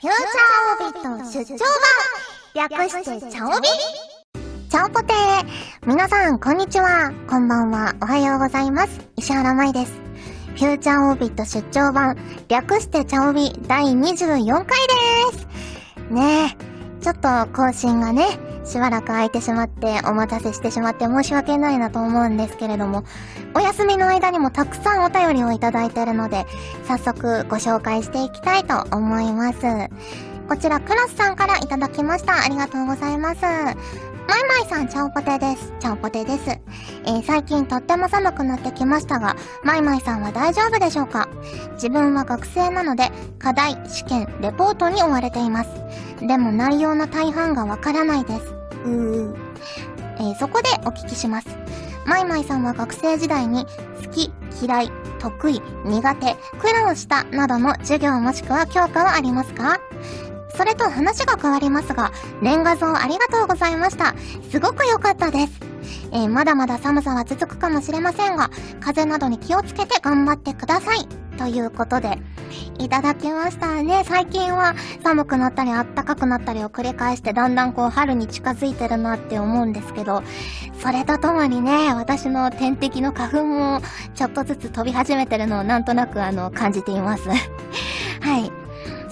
フューチャーオビット出張版略してチャオビチャオポテー皆さん、こんにちは。こんばんは。おはようございます。石原舞です。フューチャーオビット出張版略してチャオビ第24回です。ねえ、ちょっと更新がね、しばらく空いてしまって、お待たせしてしまって申し訳ないなと思うんですけれども、お休みの間にもたくさんお便りをいただいてるので、早速ご紹介していきたいと思います。こちら、クラスさんからいただきました。ありがとうございます。マイマイさん、チャオポテです。チャオポテです。えー最近とっても寒くなってきましたが、マイマイさんは大丈夫でしょうか？自分は学生なので、課題、試験、レポートに追われています。でも内容の大半がわからないです。うー。えーそこでお聞きします。マイマイさんは学生時代に好き、嫌い、得意、苦手、苦労したなどの授業もしくは教科はありますか？それと話が変わりますが、年画像ありがとうございました。すごく良かったです。えーまだまだ寒さは続くかもしれませんが、風邪などに気をつけて頑張ってください。ということで、いただきましたね。最近は寒くなったり暖かくなったりを繰り返してだんだんこう春に近づいてるなって思うんですけど、それとともにね、私の天敵の花粉もちょっとずつ飛び始めてるのをなんとなくあの感じています。はい。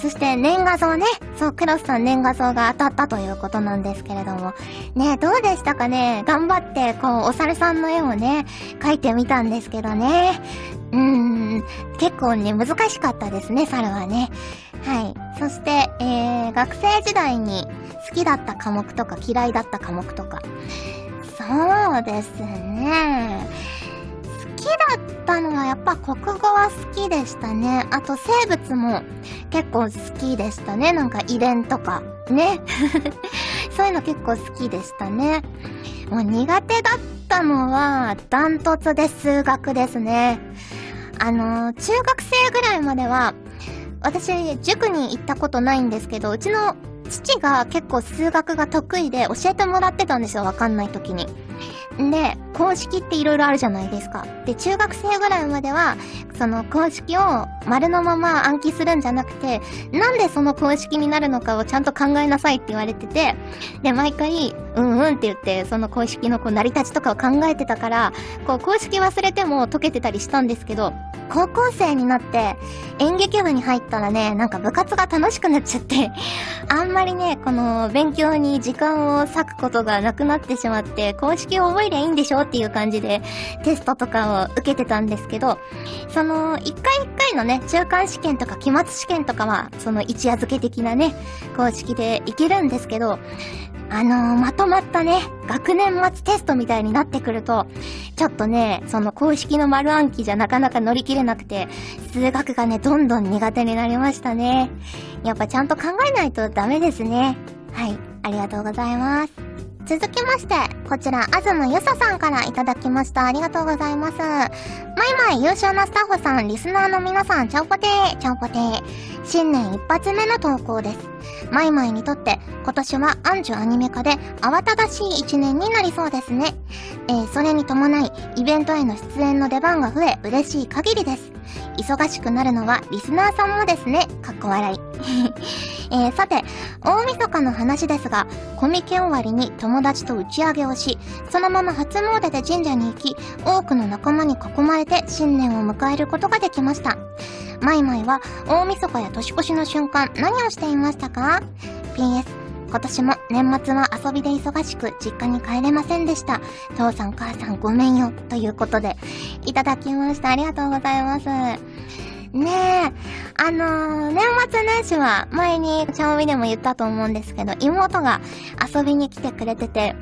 そして年画像ね。そう、クロスさん年画像が当たったということなんですけれども。ねどうでしたかね？頑張って、こう、お猿さんの絵をね、描いてみたんですけどね。うーん、結構ね、難しかったですね、猿はね。はい。そして、えー、学生時代に好きだった科目とか嫌いだった科目とか。そうですね。好きだったのはやっぱ国語は好きでしたね。あと生物も結構好きでしたね。なんか遺伝とか。ね。そういうの結構好きでしたね。もう苦手だったのはダントツで数学ですね。あのー中学生ぐらいまでは、私、塾に行ったことないんですけど、うちの父が結構数学が得意で教えてもらってたんですよ、わかんない時に。で、公式って色々あるじゃないですか。で、中学生ぐらいまでは、その公式を丸のまま暗記するんじゃなくて、なんでその公式になるのかをちゃんと考えなさいって言われてて、で、毎回、うんうんって言って、その公式のこう成り立ちとかを考えてたから、こう公式忘れても解けてたりしたんですけど、高校生になって演劇部に入ったらね、なんか部活が楽しくなっちゃって、あんまりね、この勉強に時間を割くことがなくなってしまって、公式を覚えりゃいいんでしょっていう感じでテストとかを受けてたんですけど、その一回一回のね、中間試験とか期末試験とかは、その一夜漬け的なね、公式でいけるんですけど、あのーまとまったね、学年末テストみたいになってくると、ちょっとね、その公式の丸暗記じゃなかなか乗り切れなくて、数学がね、どんどん苦手になりましたね。やっぱちゃんと考えないとダメですね。はい、ありがとうございます。続きまして、こちら、あずむゆささんからいただきました。ありがとうございます。まいまい優秀なスタッフさん、リスナーの皆さん、ちゃんぽてー、ちゃんぽてー。新年一発目の投稿です。マイマイにとって、今年はアンジュアニメ化で慌ただしい一年になりそうですね。えー、それに伴い、イベントへの出演の出番が増え、嬉しい限りです。忙しくなるのはリスナーさんもですね。かっこ笑い。えー、さて、大晦日の話ですが、コミケ終わりに友達と打ち上げをし、そのまま初詣で神社に行き、多くの仲間に囲まれて新年を迎えることができました。マイマイは大晦日や年越しの瞬間、何をしていましたか ?PS、今年も年末は遊びで忙しく実家に帰れませんでした。父さん母さんごめんよ。ということで、いただきました。ありがとうございます。ねえ、あのー、年末年始は前にチャオミでも言ったと思うんですけど、妹が遊びに来てくれてて、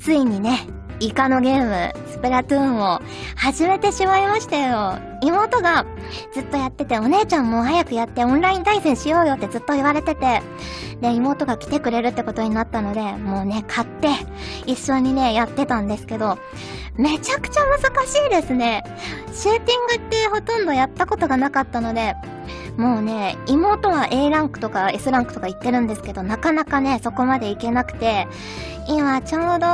ついにね、イカのゲーム、スプラトゥーンを始めてしまいましたよ。妹がずっとやってて、お姉ちゃんも早くやってオンライン対戦しようよってずっと言われてて、で、妹が来てくれるってことになったので、もうね、買って、一緒にね、やってたんですけど、めちゃくちゃ難しいですね。シューティングってほとんどやったことがなかったので、もうね、妹は A ランクとか S ランクとか言ってるんですけど、なかなかね、そこまでいけなくて、今ちょうど、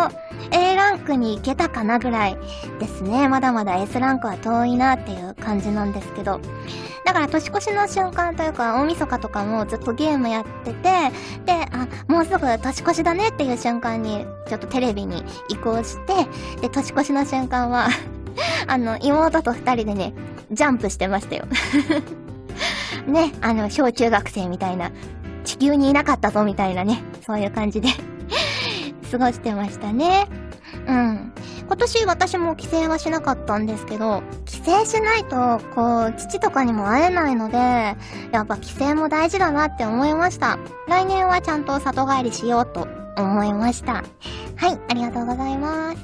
A ランクに行けたかなぐらいですね。まだまだ S ランクは遠いなっていう感じなんですけど。だから年越しの瞬間というか、大晦日とかもずっとゲームやってて、で、あ、もうすぐ年越しだねっていう瞬間に、ちょっとテレビに移行して、で、年越しの瞬間は あの、妹と二人でね、ジャンプしてましたよ ね、あの、小中学生みたいな、地球にいなかったぞみたいなね、そういう感じで過ごしてましたね。うん。今年私も帰省はしなかったんですけど、帰省しないと、こう、父とかにも会えないので、やっぱ帰省も大事だなって思いました。来年はちゃんと里帰りしようと思いました。はい、ありがとうございます。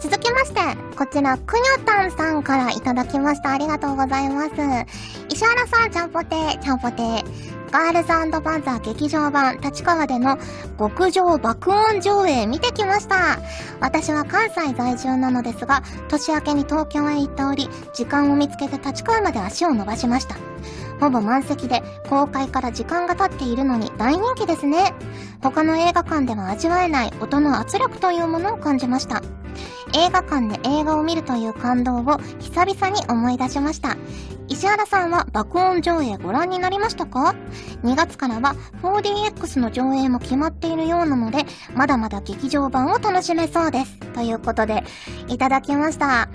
続きまして、こちら、くにょたんさんからいただきました。ありがとうございます。石原さん、ちゃんぽてー、ちゃんぽてー。ガールズパンザー劇場版立川での極上爆音上映見てきました。私は関西在住なのですが、年明けに東京へ行っており、時間を見つけて立川まで足を伸ばしました。ほぼ満席で、公開から時間が経っているのに大人気ですね。他の映画館では味わえない音の圧力というものを感じました。映画館で映画を見るという感動を久々に思い出しました。石原さんは爆音上映ご覧になりましたか ?2 月からは 4DX の上映も決まっているようなので、まだまだ劇場版を楽しめそうです。ということで、いただきました。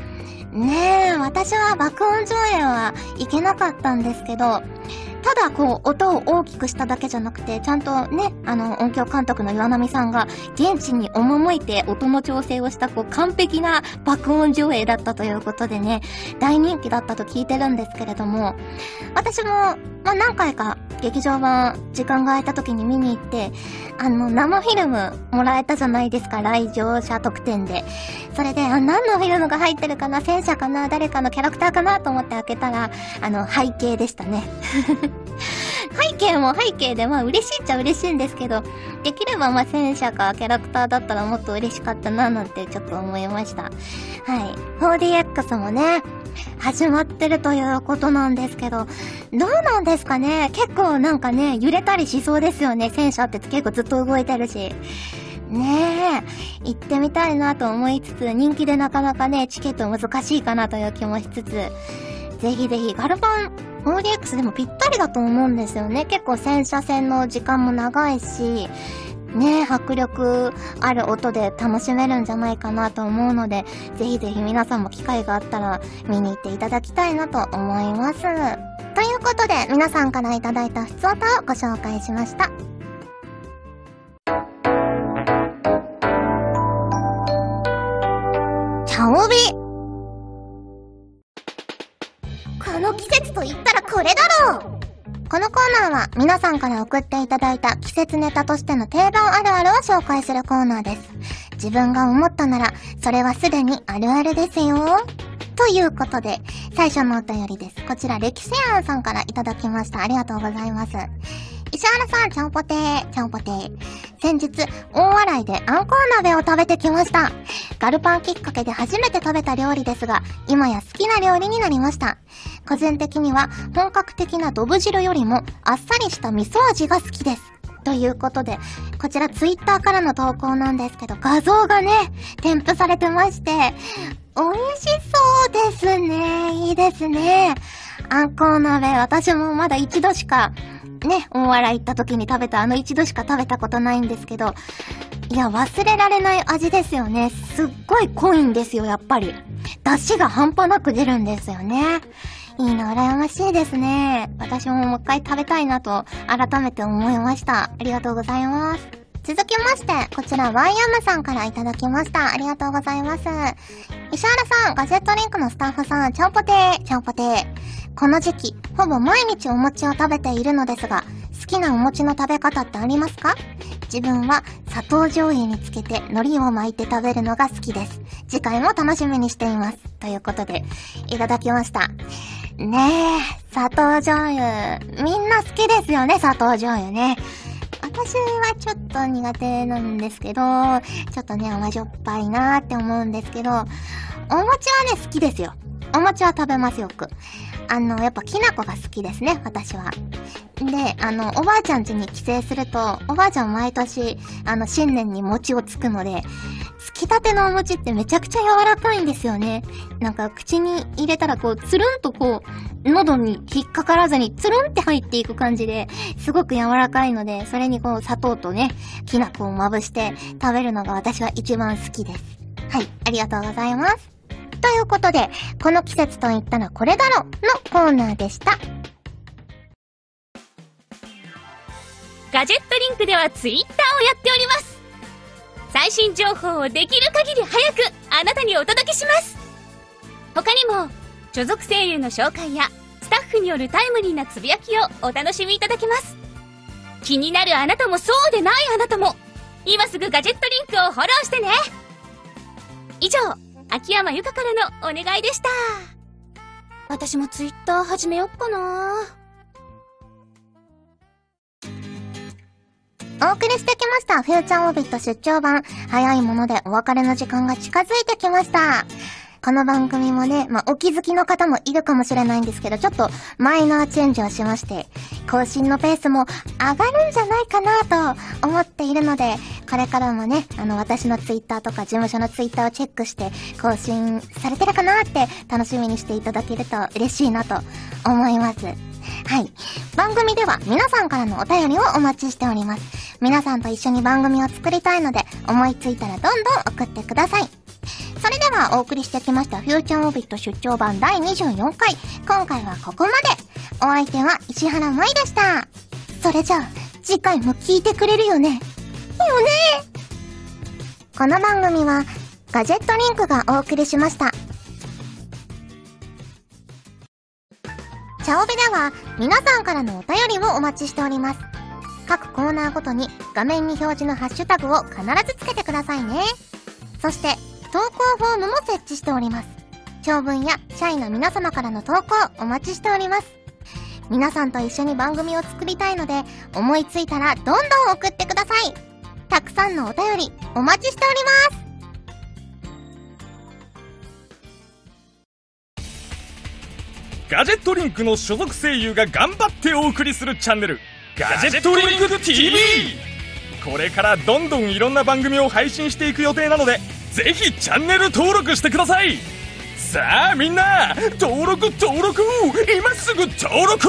ねえ、私は爆音上映は行けなかったんですけど、ただこう、音を大きくしただけじゃなくて、ちゃんとね、あの、音響監督の岩波さんが、現地に赴いて音の調整をした、こう、完璧な爆音上映だったということでね、大人気だったと聞いてるんですけれども、私も、まあ、何回か劇場版、時間が空いた時に見に行って、あの、生フィルムもらえたじゃないですか、来場者特典で。それで、あ、何のフィルムが入ってるかな戦車かな誰かのキャラクターかなと思って開けたら、あの、背景でしたね。背景も背景で、まあ嬉しいっちゃ嬉しいんですけど、できればまあ戦車かキャラクターだったらもっと嬉しかったななんてちょっと思いました。はい。4DX もね、始まってるということなんですけど、どうなんですかね？結構なんかね、揺れたりしそうですよね。戦車って結構ずっと動いてるし。ねえ、行ってみたいなと思いつつ、人気でなかなかね、チケット難しいかなという気もしつつ、ぜひぜひ、ガルパン 4DX でもぴったりだと思うんですよね。結構戦車戦の時間も長いし、ね迫力ある音で楽しめるんじゃないかなと思うので、ぜひぜひ皆さんも機会があったら見に行っていただきたいなと思います。ということで、皆さんからいただいた普通歌をご紹介しました。と言ったらこれだろうこのコーナーは皆さんから送っていただいた季節ネタとしての定番あるあるを紹介するコーナーです。自分が思ったなら、それはすでにあるあるですよ。ということで、最初のお便りです。こちら、歴史庵さんからいただきました。ありがとうございます。石原さん、ちゃんぽてー、ちゃんぽてー。先日、大洗であんこう鍋を食べてきました。ガルパンきっかけで初めて食べた料理ですが、今や好きな料理になりました。個人的には、本格的なドブ汁よりも、あっさりした味噌味が好きです。ということで、こちらツイッターからの投稿なんですけど、画像がね、添付されてまして、美味しそうですね。いいですね。あんこう鍋、私もまだ一度しかね、大笑い行った時に食べたあの一度しか食べたことないんですけど、いや、忘れられない味ですよね。すっごい濃いんですよ、やっぱり。出汁が半端なく出るんですよね。いいな、羨ましいですね。私ももう一回食べたいなと、改めて思いました。ありがとうございます。続きまして、こちら、ワイヤムさんからいただきました。ありがとうございます。石原さん、ガジェットリンクのスタッフさん、ちゃんぽてー、ちゃんぽてー。この時期、ほぼ毎日お餅を食べているのですが、好きなお餅の食べ方ってありますか？自分は砂糖醤油につけて海苔を巻いて食べるのが好きです。次回も楽しみにしています。ということで、いただきました。ねえ、砂糖醤油。みんな好きですよね、砂糖醤油ね。私はちょっと苦手なんですけど、ちょっとね、甘じょっぱいなーって思うんですけど、お餅はね、好きですよ。お餅は食べますよく。あの、やっぱきな粉が好きですね、私は。で、あの、おばあちゃん家に帰省すると、おばあちゃん毎年、あの、新年に餅をつくので、つきたてのお餅ってめちゃくちゃ柔らかいんですよね。なんか、口に入れたらこう、つるんとこう、喉に引っかからずに、つるんって入っていく感じで、すごく柔らかいので、それにこう、砂糖とね、きな粉をまぶして食べるのが私は一番好きです。はい、ありがとうございます。ということで、この季節と言ったらこれだろのコーナーでした。ガジェットリンクではツイッターをやっております。最新情報をできる限り早くあなたにお届けします。他にも、所属声優の紹介やスタッフによるタイムリーなつぶやきをお楽しみいただけます。気になるあなたもそうでないあなたも、今すぐガジェットリンクをフォローしてね。以上、秋山由香からのお願いでした。私もツイッター始めよっかなお送りしてきました。フューチャーオービット出張版。早いものでお別れの時間が近づいてきました。この番組もね、まあ、お気づきの方もいるかもしれないんですけど、ちょっとマイナーチェンジをしまして、更新のペースも上がるんじゃないかなと思っているので、これからもね、あの、私のツイッターとか事務所のツイッターをチェックして、更新されてるかなって楽しみにしていただけると嬉しいなと思います。はい。番組では皆さんからのお便りをお待ちしております。皆さんと一緒に番組を作りたいので、思いついたらどんどん送ってください。それではお送りしてきましたフューチャーオビット出張版第24回。今回はここまで。お相手は石原舞でした。それじゃあ、次回も聞いてくれるよね。よねこの番組は、ガジェットリンクがお送りしました。チャオベでは皆さんからのお便りをお待ちしております。各コーナーごとに画面に表示のハッシュタグを必ずつけてくださいね。そして、投稿フォームも設置しております。長文や社員の皆様からの投稿お待ちしております。皆さんと一緒に番組を作りたいので、思いついたらどんどん送ってください。たくさんのお便りお待ちしております。ガジェットリンクの所属声優が頑張ってお送りするチャンネルガジェットリンク TV これからどんどんいろんな番組を配信していく予定なのでぜひチャンネル登録してください。さあみんな登録登録。今すぐ登録